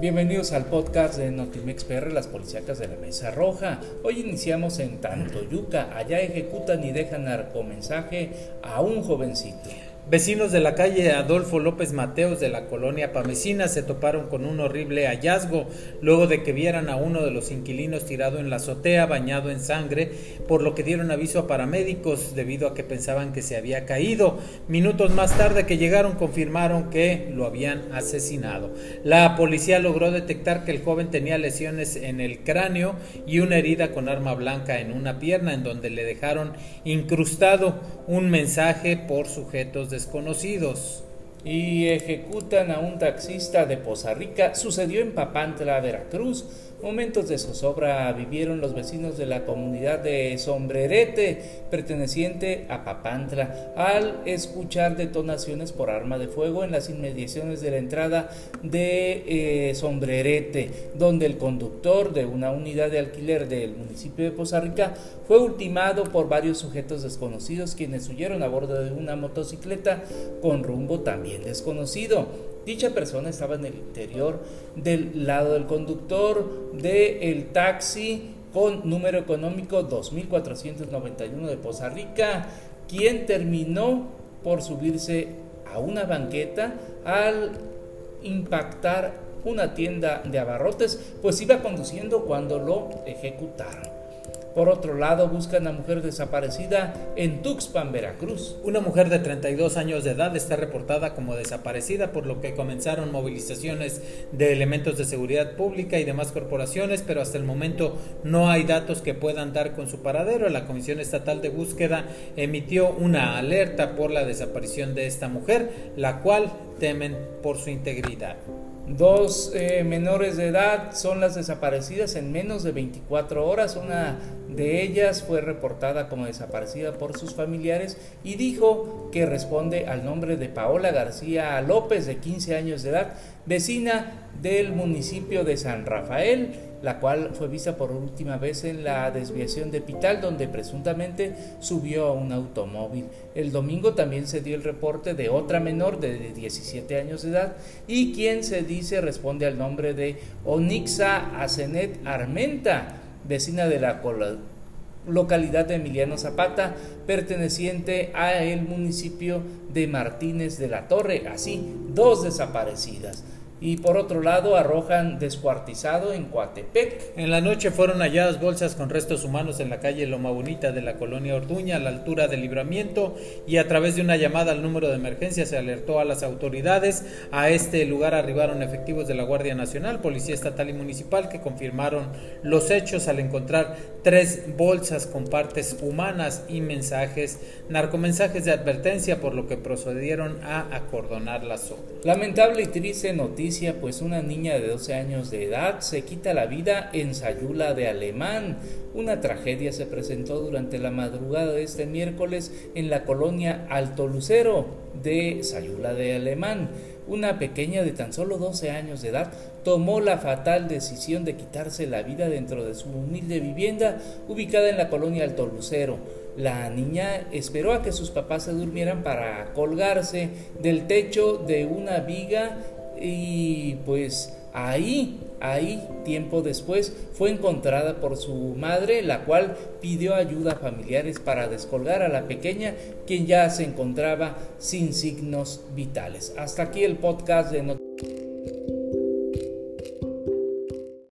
Bienvenidos al podcast de Notimex PR, las policíacas de la Mesa Roja. Hoy iniciamos en Tantoyuca. Allá ejecutan y dejan narcomensaje a un jovencito. Vecinos de la calle Adolfo López Mateos de la colonia Pamecina se toparon con un horrible hallazgo luego de que vieran a uno de los inquilinos tirado en la azotea bañado en sangre, por lo que dieron aviso a paramédicos debido a que pensaban que se había caído. Minutos más tarde que llegaron confirmaron que lo habían asesinado. La policía logró detectar que el joven tenía lesiones en el cráneo y una herida con arma blanca en una pierna en donde le dejaron incrustado un mensaje por sujetos de desconocidos. Y ejecutan a un taxista de Poza Rica. Sucedió en Papantla, Veracruz. Momentos de zozobra vivieron los vecinos de la comunidad de Sombrerete, perteneciente a Papantla, al escuchar detonaciones por arma de fuego en las inmediaciones de la entrada de eh, Sombrerete, donde el conductor de una unidad de alquiler del municipio de Poza Rica fue ultimado por varios sujetos desconocidos quienes huyeron a bordo de una motocicleta con rumbo también desconocido. Dicha persona estaba en el interior del lado del conductor del el taxi con número económico 2491 de Poza Rica, quien terminó por subirse a una banqueta al impactar una tienda de abarrotes, pues iba conduciendo cuando lo ejecutaron. Por otro lado, buscan a mujer desaparecida en Tuxpan, Veracruz. Una mujer de 32 años de edad está reportada como desaparecida, por lo que comenzaron movilizaciones de elementos de seguridad pública y demás corporaciones, pero hasta el momento no hay datos que puedan dar con su paradero. La Comisión Estatal de Búsqueda emitió una alerta por la desaparición de esta mujer, la cual temen por su integridad. Dos eh, menores de edad son las desaparecidas en menos de 24 horas. Una de ellas fue reportada como desaparecida por sus familiares y dijo que responde al nombre de Paola García López, de 15 años de edad, vecina del municipio de San Rafael, la cual fue vista por última vez en la desviación de Pital, donde presuntamente subió a un automóvil. El domingo también se dio el reporte de otra menor de 17 años de edad y quien se dice responde al nombre de Onixa Asenet Armenta, vecina de la localidad de Emiliano Zapata, perteneciente a el municipio de Martínez de la Torre, así dos desaparecidas y por otro lado arrojan descuartizado en Coatepec. En la noche fueron halladas bolsas con restos humanos en la calle Loma Bonita de la colonia Orduña a la altura del libramiento y a través de una llamada al número de emergencia se alertó a las autoridades. A este lugar arribaron efectivos de la Guardia Nacional, Policía Estatal y Municipal que confirmaron los hechos al encontrar tres bolsas con partes humanas y mensajes, narcomensajes de advertencia por lo que procedieron a acordonar la zona. Lamentable y triste noticia pues una niña de 12 años de edad se quita la vida en Sayula de Alemán. Una tragedia se presentó durante la madrugada de este miércoles en la colonia Alto Lucero de Sayula de Alemán. Una pequeña de tan solo 12 años de edad tomó la fatal decisión de quitarse la vida dentro de su humilde vivienda ubicada en la colonia Alto Lucero. La niña esperó a que sus papás se durmieran para colgarse del techo de una viga y pues ahí, ahí, tiempo después, fue encontrada por su madre, la cual pidió ayuda a familiares para descolgar a la pequeña, quien ya se encontraba sin signos vitales. Hasta aquí el podcast de